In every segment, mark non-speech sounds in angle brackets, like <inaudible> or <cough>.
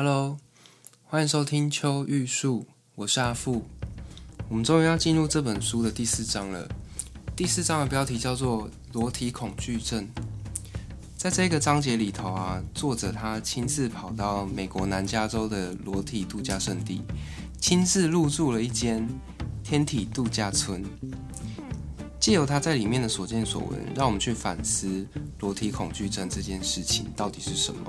Hello，欢迎收听秋玉树，我是阿富。我们终于要进入这本书的第四章了。第四章的标题叫做“裸体恐惧症”。在这个章节里头啊，作者他亲自跑到美国南加州的裸体度假胜地，亲自入住了一间天体度假村。借由他在里面的所见所闻，让我们去反思裸体恐惧症这件事情到底是什么。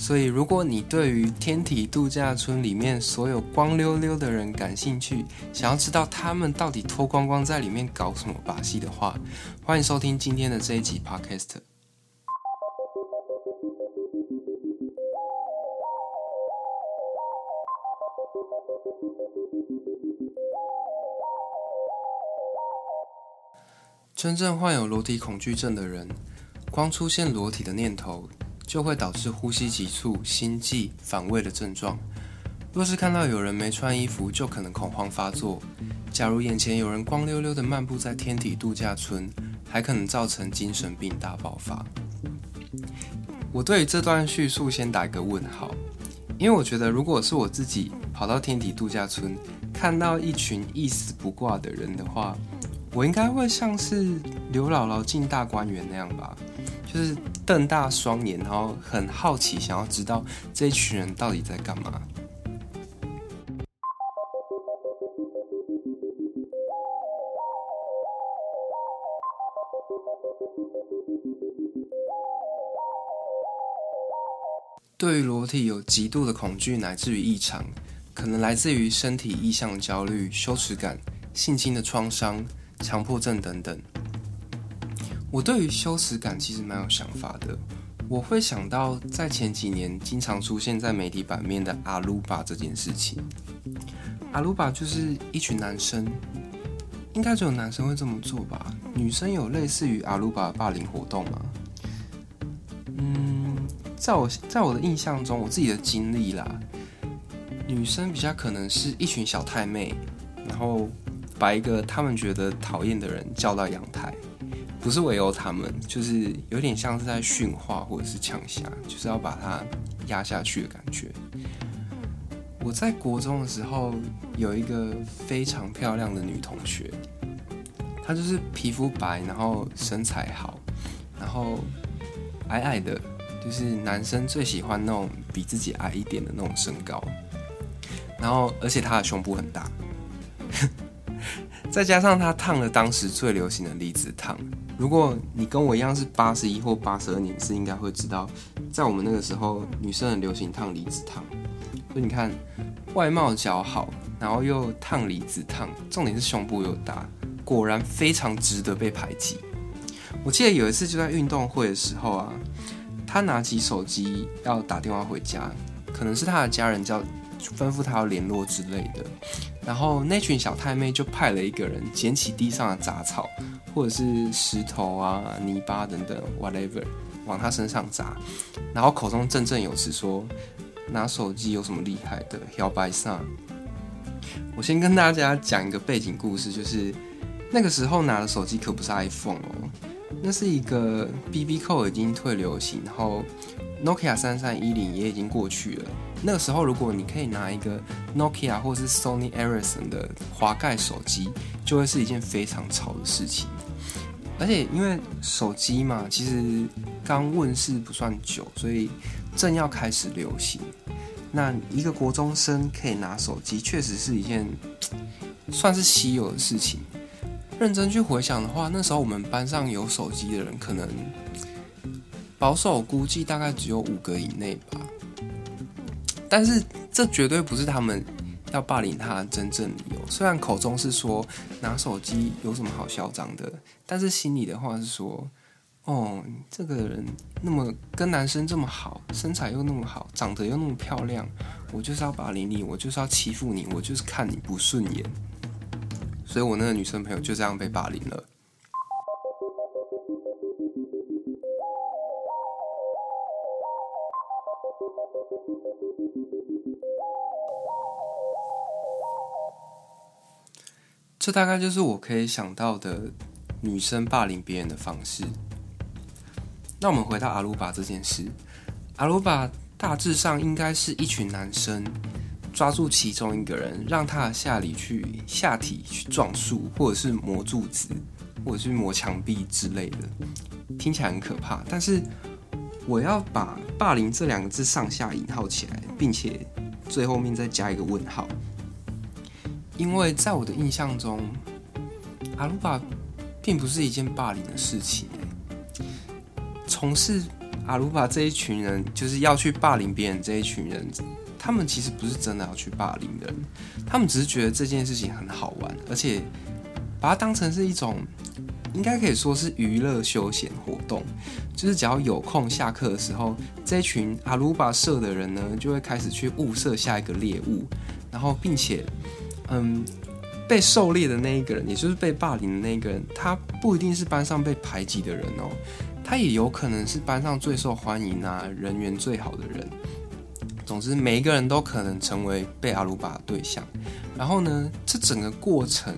所以，如果你对于天体度假村里面所有光溜溜的人感兴趣，想要知道他们到底脱光光在里面搞什么把戏的话，欢迎收听今天的这一集 Podcast。真正患有裸体恐惧症的人，光出现裸体的念头，就会导致呼吸急促、心悸、反胃的症状。若是看到有人没穿衣服，就可能恐慌发作。假如眼前有人光溜溜的漫步在天体度假村，还可能造成精神病大爆发。我对于这段叙述先打一个问号，因为我觉得，如果是我自己跑到天体度假村，看到一群一丝不挂的人的话，我应该会像是刘姥姥进大观园那样吧。就是瞪大双眼，然后很好奇，想要知道这一群人到底在干嘛。对于裸体有极度的恐惧，乃至于异常，可能来自于身体意象焦虑、羞耻感、性侵的创伤、强迫症等等。我对于羞耻感其实蛮有想法的，我会想到在前几年经常出现在媒体版面的阿鲁巴这件事情。阿鲁巴就是一群男生，应该只有男生会这么做吧？女生有类似于阿鲁巴的霸凌活动吗？嗯，在我在我的印象中，我自己的经历啦，女生比较可能是一群小太妹，然后把一个他们觉得讨厌的人叫到阳台。不是围殴他们，就是有点像是在训话或者是呛下，就是要把他压下去的感觉。我在国中的时候有一个非常漂亮的女同学，她就是皮肤白，然后身材好，然后矮矮的，就是男生最喜欢那种比自己矮一点的那种身高，然后而且她的胸部很大，<laughs> 再加上她烫了当时最流行的离子烫。如果你跟我一样是八十一或八十二年是，应该会知道，在我们那个时候，女生很流行烫离子烫。所以你看，外貌姣好，然后又烫离子烫，重点是胸部又大，果然非常值得被排挤。我记得有一次就在运动会的时候啊，他拿起手机要打电话回家，可能是他的家人叫吩咐他要联络之类的，然后那群小太妹就派了一个人捡起地上的杂草。或者是石头啊、泥巴等等，whatever，往他身上砸，然后口中振振有词说：“拿手机有什么厉害的？摇摆上。”我先跟大家讲一个背景故事，就是那个时候拿的手机可不是 iPhone 哦，那是一个 BB 扣已经退流行，然后 Nokia 3310也已经过去了。那个时候，如果你可以拿一个 Nokia 或是 Sony Ericsson 的滑盖手机，就会是一件非常潮的事情。而且因为手机嘛，其实刚问世不算久，所以正要开始流行。那一个国中生可以拿手机，确实是一件算是稀有的事情。认真去回想的话，那时候我们班上有手机的人，可能保守估计大概只有五个以内吧。但是这绝对不是他们要霸凌他的真正理由。虽然口中是说拿手机有什么好嚣张的，但是心里的话是说，哦，这个人那么跟男生这么好，身材又那么好，长得又那么漂亮，我就是要霸凌你，我就是要欺负你，我就是看你不顺眼。所以我那个女生朋友就这样被霸凌了。这大概就是我可以想到的女生霸凌别人的方式。那我们回到阿鲁巴这件事，阿鲁巴大致上应该是一群男生抓住其中一个人，让他的下体去下体去撞树，或者是磨柱子，或者是磨墙壁之类的，听起来很可怕。但是我要把“霸凌”这两个字上下引号起来，并且最后面再加一个问号，因为在我的印象中，阿鲁巴并不是一件霸凌的事情。从事阿鲁巴这一群人，就是要去霸凌别人这一群人，他们其实不是真的要去霸凌人，他们只是觉得这件事情很好玩，而且把它当成是一种，应该可以说是娱乐休闲活动。就是只要有空下课的时候，这一群阿鲁巴社的人呢，就会开始去物色下一个猎物，然后并且，嗯。被狩猎的那一个人，也就是被霸凌的那一个人，他不一定是班上被排挤的人哦，他也有可能是班上最受欢迎啊、人缘最好的人。总之，每一个人都可能成为被阿鲁巴的对象。然后呢，这整个过程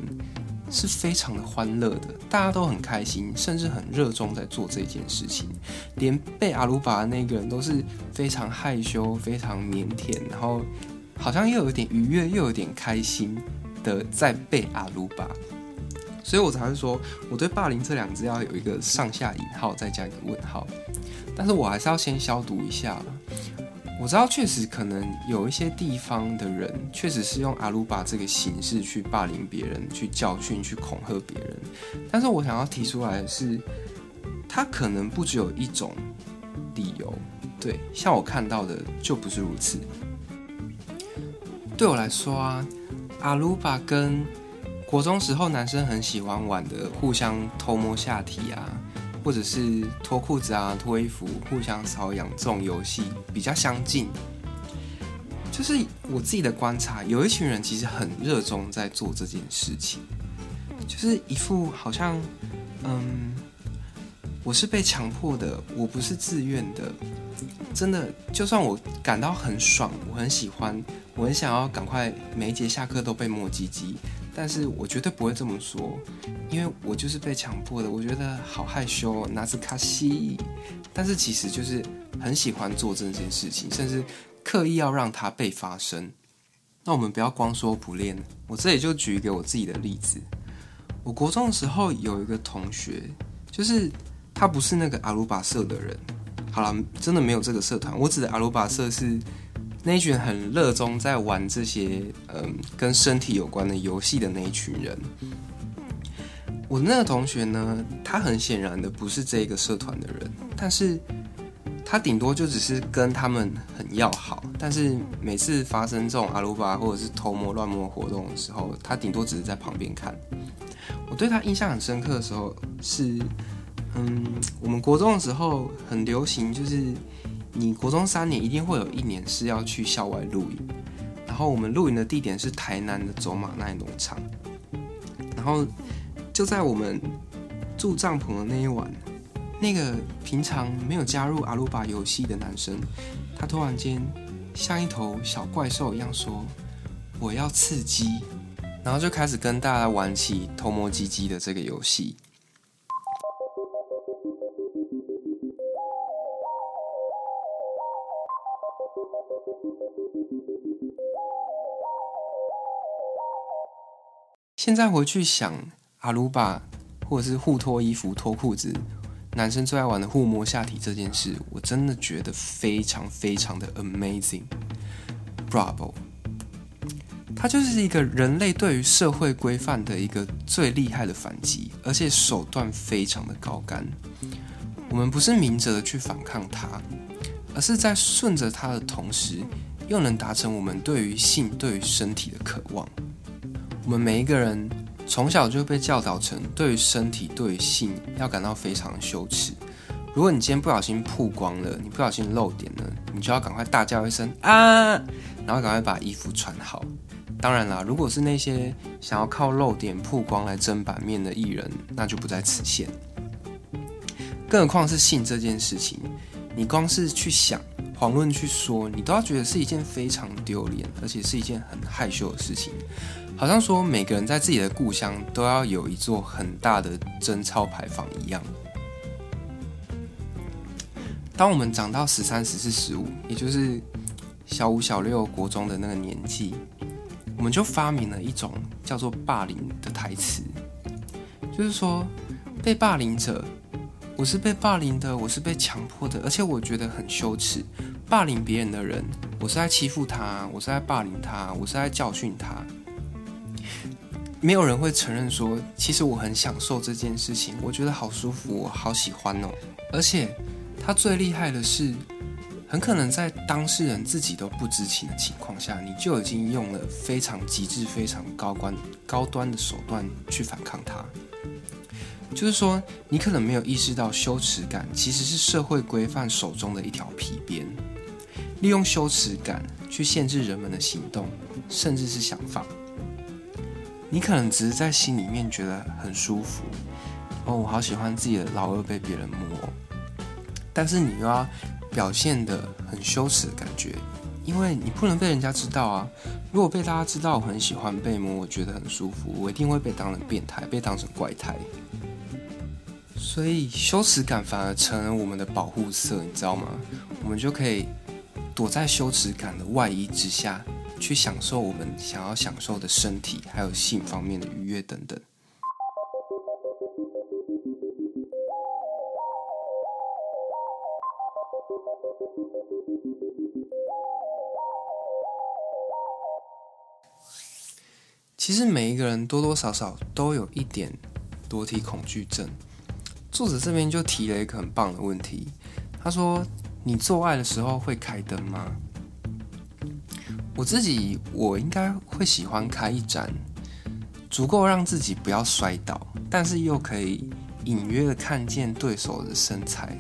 是非常的欢乐的，大家都很开心，甚至很热衷在做这件事情。连被阿鲁巴的那个人都是非常害羞、非常腼腆，然后好像又有点愉悦，又有点开心。的在被阿鲁巴，所以我才会说，我对“霸凌”这两个字要有一个上下引号，再加一个问号。但是我还是要先消毒一下。我知道，确实可能有一些地方的人，确实是用阿鲁巴这个形式去霸凌别人、去教训、去恐吓别人。但是我想要提出来的是，他可能不只有一种理由。对，像我看到的就不是如此。对我来说啊。阿鲁巴跟国中时候男生很喜欢玩的互相偷摸下体啊，或者是脱裤子啊、脱衣服、互相搔痒这种游戏比较相近。就是我自己的观察，有一群人其实很热衷在做这件事情，就是一副好像，嗯，我是被强迫的，我不是自愿的。真的，就算我感到很爽，我很喜欢，我很想要赶快每一节下课都被摸鸡鸡，但是我绝对不会这么说，因为我就是被强迫的。我觉得好害羞，拿着卡西，但是其实就是很喜欢做这件事情，甚至刻意要让它被发生。那我们不要光说不练，我这里就举一个我自己的例子。我国中的时候有一个同学，就是他不是那个阿鲁巴社的人。好了，真的没有这个社团。我指的阿鲁巴社是那一群很热衷在玩这些嗯跟身体有关的游戏的那一群人。我那个同学呢，他很显然的不是这个社团的人，但是他顶多就只是跟他们很要好。但是每次发生这种阿鲁巴或者是偷摸乱摸活动的时候，他顶多只是在旁边看。我对他印象很深刻的时候是。嗯，我们国中的时候很流行，就是你国中三年一定会有一年是要去校外露营，然后我们露营的地点是台南的走马奈农场，然后就在我们住帐篷的那一晚，那个平常没有加入阿鲁巴游戏的男生，他突然间像一头小怪兽一样说：“我要刺激”，然后就开始跟大家玩起偷摸鸡鸡的这个游戏。现在回去想阿鲁巴，或者是互脱衣服、脱裤子，男生最爱玩的互摸下体这件事，我真的觉得非常非常的 amazing，bravo！它就是一个人类对于社会规范的一个最厉害的反击，而且手段非常的高干。我们不是明着的去反抗它，而是在顺着它的同时，又能达成我们对于性、对于身体的渴望。我们每一个人从小就被教导成，对于身体、对于性要感到非常羞耻。如果你今天不小心曝光了，你不小心露点了，你就要赶快大叫一声啊，然后赶快把衣服穿好。当然啦，如果是那些想要靠露点曝光来争版面的艺人，那就不在此限。更何况是性这件事情，你光是去想、遑论去说，你都要觉得是一件非常丢脸，而且是一件很害羞的事情。好像说每个人在自己的故乡都要有一座很大的贞操牌坊一样。当我们长到十三、十四、十五，也就是小五、小六、国中的那个年纪，我们就发明了一种叫做霸凌的台词，就是说，被霸凌者，我是被霸凌的，我是被强迫的，而且我觉得很羞耻。霸凌别人的人，我是在欺负他，我是在霸凌他，我是在教训他。没有人会承认说，其实我很享受这件事情，我觉得好舒服，我好喜欢哦。而且，他最厉害的是，很可能在当事人自己都不知情的情况下，你就已经用了非常极致、非常高端、高端的手段去反抗他。就是说，你可能没有意识到羞耻感其实是社会规范手中的一条皮鞭，利用羞耻感去限制人们的行动，甚至是想法。你可能只是在心里面觉得很舒服，哦，我好喜欢自己的老二被别人摸，但是你又要表现得很羞耻的感觉，因为你不能被人家知道啊。如果被大家知道我很喜欢被摸，我觉得很舒服，我一定会被当成变态，被当成怪胎。所以羞耻感反而成了我们的保护色，你知道吗？我们就可以躲在羞耻感的外衣之下，去享受我们想要享受的身体，还有性方面的愉悦等等。其实每一个人多多少少都有一点裸体恐惧症。作者这边就提了一个很棒的问题，他说：“你做爱的时候会开灯吗？”我自己我应该会喜欢开一盏，足够让自己不要摔倒，但是又可以隐约的看见对手的身材，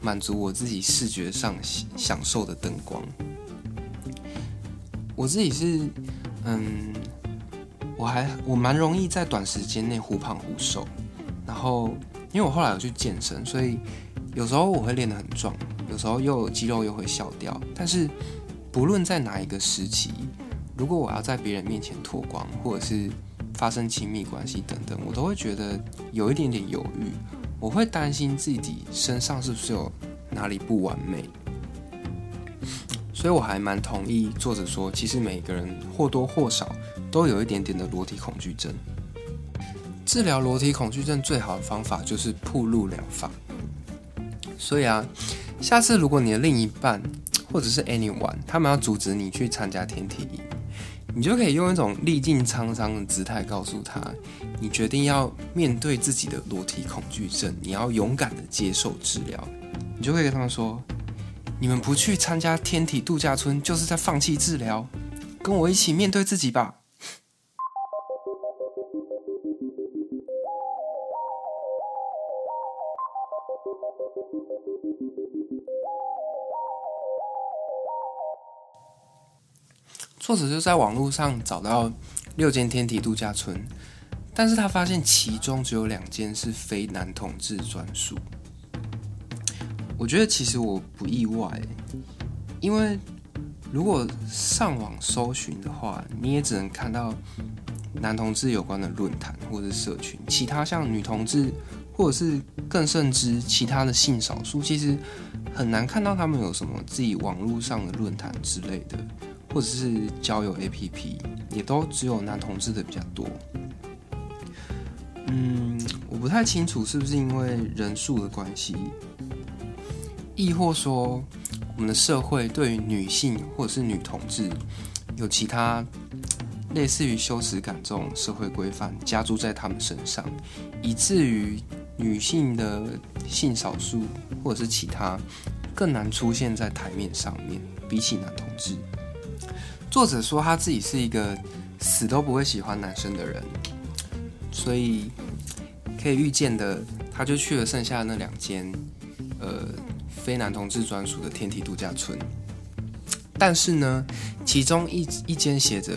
满足我自己视觉上享受的灯光。我自己是，嗯，我还我蛮容易在短时间内忽胖忽瘦，然后。因为我后来有去健身，所以有时候我会练得很壮，有时候又肌肉又会笑掉。但是不论在哪一个时期，如果我要在别人面前脱光，或者是发生亲密关系等等，我都会觉得有一点点犹豫。我会担心自己身上是不是有哪里不完美。所以我还蛮同意作者说，其实每个人或多或少都有一点点的裸体恐惧症。治疗裸体恐惧症最好的方法就是暴露疗法。所以啊，下次如果你的另一半 <tsk> 或者是 anyone 他们要阻止你去参加天体营，你就可以用一种历尽沧桑的姿态告诉他，你决定要面对自己的裸体恐惧症，你要勇敢的接受治疗。你就可以跟他们说，你们不去参加天体度假村，就是在放弃治疗。跟我一起面对自己吧。作者就在网络上找到六间天体度假村，但是他发现其中只有两间是非男同志专属。我觉得其实我不意外，因为如果上网搜寻的话，你也只能看到男同志有关的论坛或者社群，其他像女同志或者是更甚之其他的性少数，其实很难看到他们有什么自己网络上的论坛之类的。或者是交友 APP，也都只有男同志的比较多。嗯，我不太清楚是不是因为人数的关系，亦或说我们的社会对于女性或者是女同志有其他类似于羞耻感这种社会规范加注在他们身上，以至于女性的性少数或者是其他更难出现在台面上面，比起男同志。作者说他自己是一个死都不会喜欢男生的人，所以可以预见的，他就去了剩下的那两间，呃，非男同志专属的天体度假村。但是呢，其中一一间写着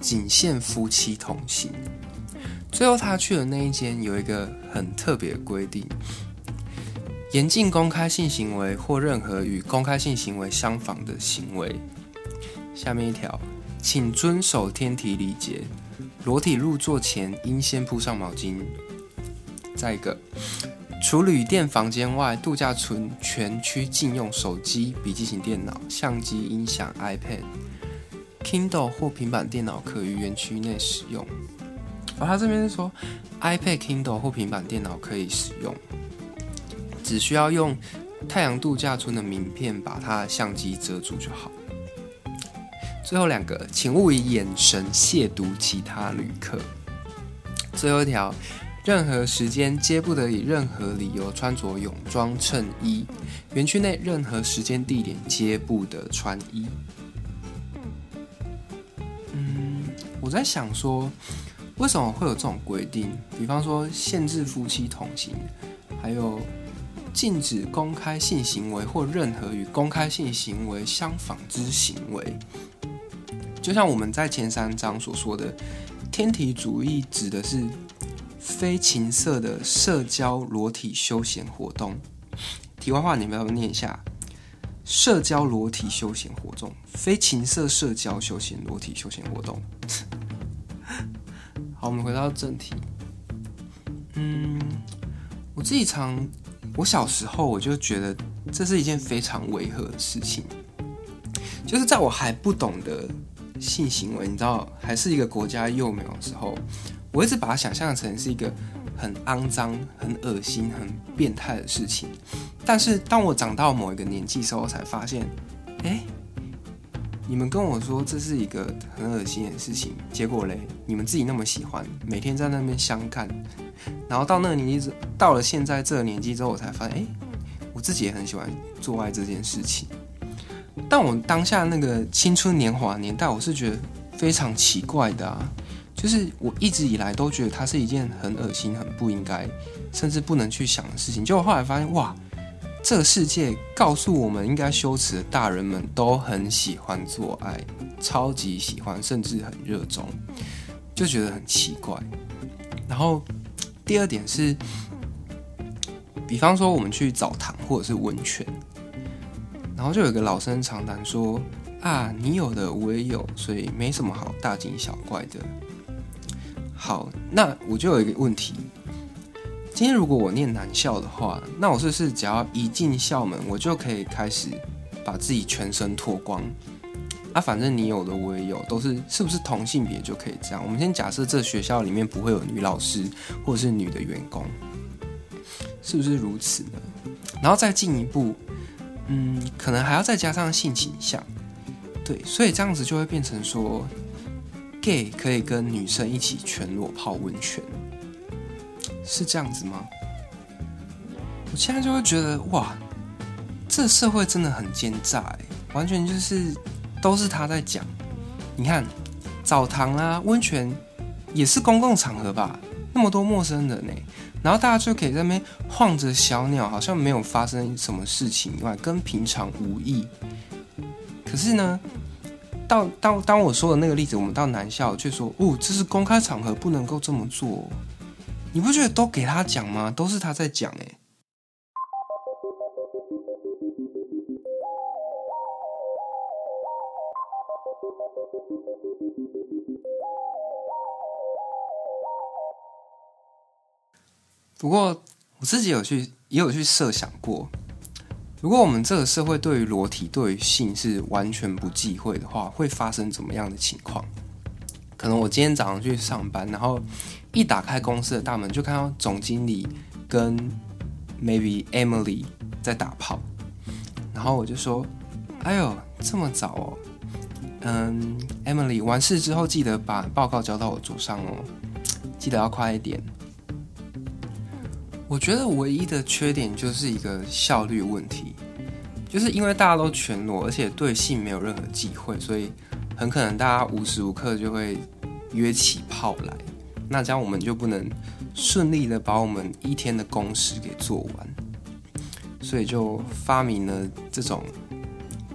仅限夫妻同行。最后他去的那一间，有一个很特别的规定：严禁公开性行为或任何与公开性行为相仿的行为。下面一条，请遵守天体礼节，裸体入座前应先铺上毛巾。再一个，除旅店房间外，度假村全区禁用手机、笔记型电脑、相机、音响、iPad、Kindle 或平板电脑可于园区内使用。而、哦、他这边是说，iPad、Kindle 或平板电脑可以使用，只需要用太阳度假村的名片把它的相机遮住就好。最后两个，请勿以眼神亵渎其他旅客。最后一条。任何时间皆不得以任何理由穿着泳装衬衣。园区内任何时间地点皆不得穿衣。嗯，我在想说，为什么会有这种规定？比方说，限制夫妻同行，还有禁止公开性行为或任何与公开性行为相仿之行为。就像我们在前三章所说的，天体主义指的是。非情色的社交裸体休闲活动。题外话，你们要念一下？社交裸体休闲活动，非情色社交休闲裸体休闲活动。<laughs> 好，我们回到正题。嗯，我自己常，我小时候我就觉得这是一件非常违和的事情，就是在我还不懂得性行为，你知道，还是一个国家幼苗的时候。我一直把它想象成是一个很肮脏、很恶心、很变态的事情，但是当我长到某一个年纪时候，才发现，哎，你们跟我说这是一个很恶心的事情，结果嘞，你们自己那么喜欢，每天在那边相看，然后到那个年纪，到了现在这个年纪之后，我才发现，哎，我自己也很喜欢做爱这件事情，但我当下那个青春年华年代，我是觉得非常奇怪的啊。就是我一直以来都觉得它是一件很恶心、很不应该，甚至不能去想的事情。结果后来发现，哇，这个世界告诉我们应该羞耻的大人们都很喜欢做爱，超级喜欢，甚至很热衷，就觉得很奇怪。然后第二点是，比方说我们去澡堂或者是温泉，然后就有个老生常谈说啊，你有的我也有，所以没什么好大惊小怪的。好，那我就有一个问题。今天如果我念男校的话，那我是不是只要一进校门，我就可以开始把自己全身脱光？啊，反正你有的我也有，都是是不是同性别就可以这样？我们先假设这学校里面不会有女老师或者是女的员工，是不是如此呢？然后再进一步，嗯，可能还要再加上性倾向，对，所以这样子就会变成说。gay 可以跟女生一起全裸泡温泉，是这样子吗？我现在就会觉得哇，这社会真的很奸诈，完全就是都是他在讲。你看，澡堂啊、温泉也是公共场合吧？那么多陌生人呢，然后大家就可以在那边晃着小鸟，好像没有发生什么事情以外，跟平常无异。可是呢？到当当我说的那个例子，我们到南校却说，哦，这是公开场合，不能够这么做。你不觉得都给他讲吗？都是他在讲，诶。不过我自己有去，也有去设想过。如果我们这个社会对于裸体、对于性是完全不忌讳的话，会发生怎么样的情况？可能我今天早上去上班，然后一打开公司的大门，就看到总经理跟 maybe Emily 在打炮，然后我就说：“哎呦，这么早哦？嗯，Emily，完事之后记得把报告交到我桌上哦，记得要快一点。”我觉得唯一的缺点就是一个效率问题，就是因为大家都全裸，而且对性没有任何忌讳，所以很可能大家无时无刻就会约起炮来，那这样我们就不能顺利的把我们一天的工时给做完，所以就发明了这种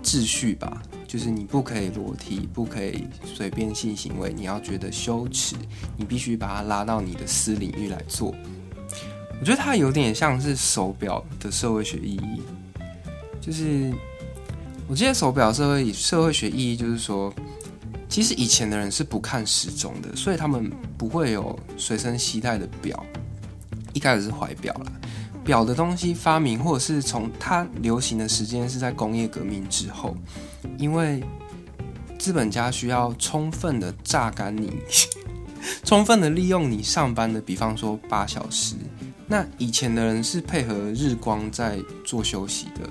秩序吧，就是你不可以裸体，不可以随便性行为，你要觉得羞耻，你必须把它拉到你的私领域来做。我觉得它有点像是手表的社会学意义，就是我记得手表社会社会学意义就是说，其实以前的人是不看时钟的，所以他们不会有随身携带的表，一开始是怀表啦，表的东西发明，或者是从它流行的时间是在工业革命之后，因为资本家需要充分的榨干你，<laughs> 充分的利用你上班的，比方说八小时。那以前的人是配合日光在做休息的，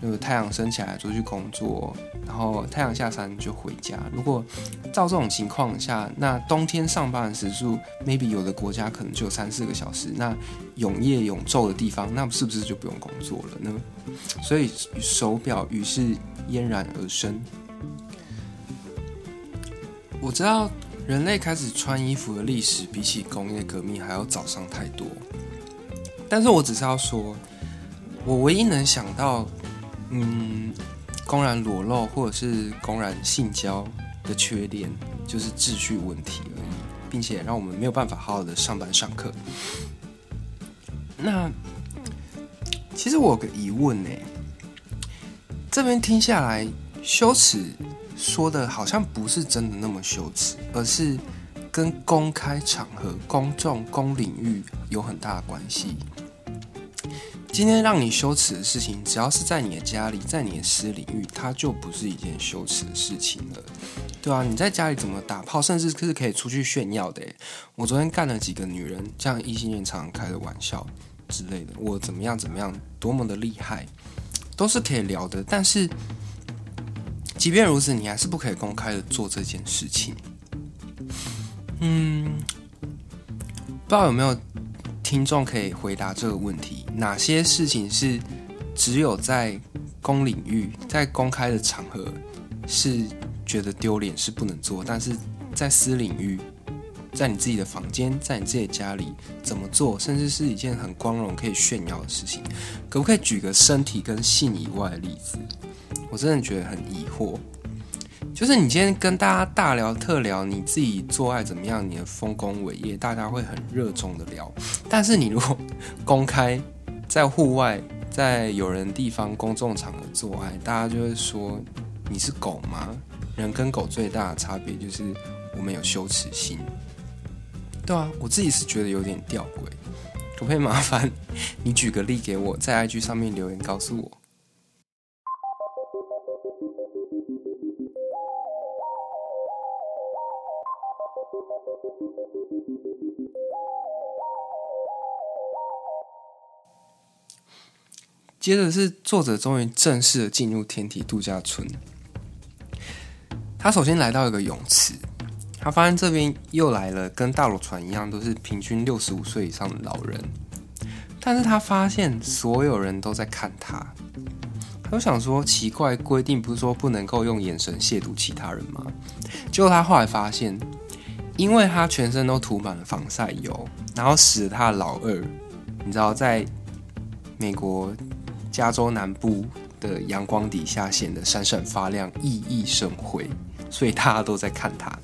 就是太阳升起来出去工作，然后太阳下山就回家。如果照这种情况下，那冬天上班的时数，maybe 有的国家可能就有三四个小时。那永夜永昼的地方，那是不是就不用工作了呢？所以手表于是嫣然而生。我知道人类开始穿衣服的历史，比起工业革命还要早上太多。但是我只是要说，我唯一能想到，嗯，公然裸露或者是公然性交的缺点，就是秩序问题而已，并且让我们没有办法好好的上班上课。那其实我有个疑问呢，这边听下来，羞耻说的好像不是真的那么羞耻，而是跟公开场合、公众、公领域有很大的关系。今天让你羞耻的事情，只要是在你的家里，在你的私领域，它就不是一件羞耻的事情了，对啊，你在家里怎么打炮，甚至是可以出去炫耀的。我昨天干了几个女人，这样异性恋常常开的玩笑之类的，我怎么样怎么样，多么的厉害，都是可以聊的。但是，即便如此，你还是不可以公开的做这件事情。嗯，不知道有没有？听众可以回答这个问题：哪些事情是只有在公领域、在公开的场合是觉得丢脸是不能做，但是在私领域、在你自己的房间、在你自己的家里怎么做，甚至是一件很光荣可以炫耀的事情？可不可以举个身体跟性以外的例子？我真的觉得很疑惑。就是你今天跟大家大聊特聊你自己做爱怎么样，你的丰功伟业，大家会很热衷的聊。但是你如果公开在户外，在有人地方公众场合做爱，大家就会说你是狗吗？人跟狗最大的差别就是我们有羞耻心。对啊，我自己是觉得有点吊诡。可不可以麻烦你举个例给我，在 IG 上面留言告诉我？接着是作者终于正式的进入天体度假村。他首先来到一个泳池，他发现这边又来了跟大陆船一样，都是平均六十五岁以上的老人。但是他发现所有人都在看他，他就想说奇怪，规定不是说不能够用眼神亵渎其他人吗？结果他后来发现，因为他全身都涂满了防晒油，然后使得他的老二，你知道在美国。加州南部的阳光底下显得闪闪发亮、熠熠生辉，所以大家都在看它。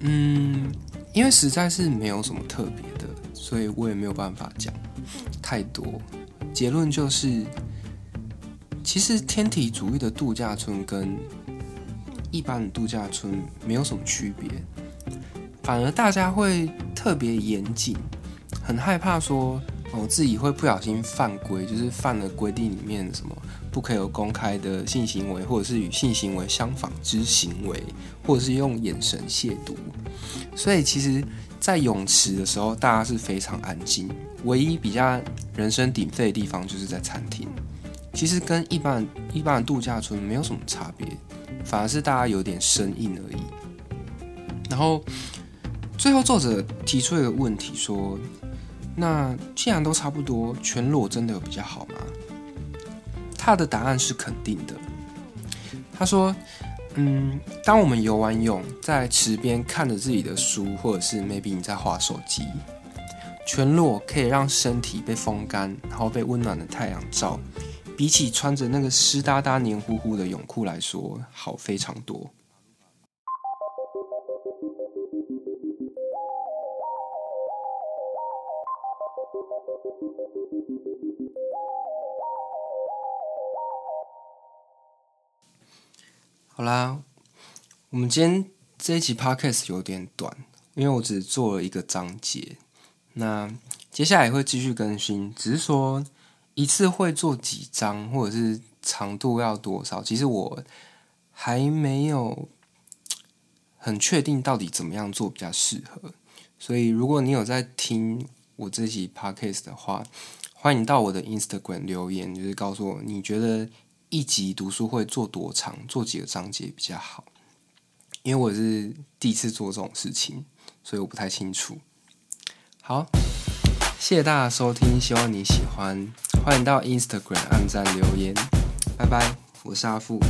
嗯，因为实在是没有什么特别的，所以我也没有办法讲太多。结论就是，其实天体主义的度假村跟一般的度假村没有什么区别，反而大家会特别严谨，很害怕说。我自己会不小心犯规，就是犯了规定里面什么不可以有公开的性行为，或者是与性行为相仿之行为，或者是用眼神亵渎。所以其实，在泳池的时候，大家是非常安静。唯一比较人声鼎沸的地方，就是在餐厅。其实跟一般一般的度假村没有什么差别，反而是大家有点生硬而已。然后最后作者提出一个问题说。那既然都差不多，全裸真的有比较好吗？他的答案是肯定的。他说：“嗯，当我们游完泳，在池边看着自己的书，或者是 maybe 你在滑手机，全裸可以让身体被风干，然后被温暖的太阳照，比起穿着那个湿哒哒、黏糊糊的泳裤来说，好非常多。”好啦，我们今天这一集 podcast 有点短，因为我只做了一个章节。那接下来会继续更新，只是说一次会做几张，或者是长度要多少，其实我还没有很确定到底怎么样做比较适合。所以如果你有在听我这集 podcast 的话，欢迎到我的 Instagram 留言，就是告诉我你觉得一集读书会做多长，做几个章节比较好。因为我是第一次做这种事情，所以我不太清楚。好。谢谢大家收听，希望你喜欢。欢迎到 Instagram 按赞留言，拜拜，我是阿富。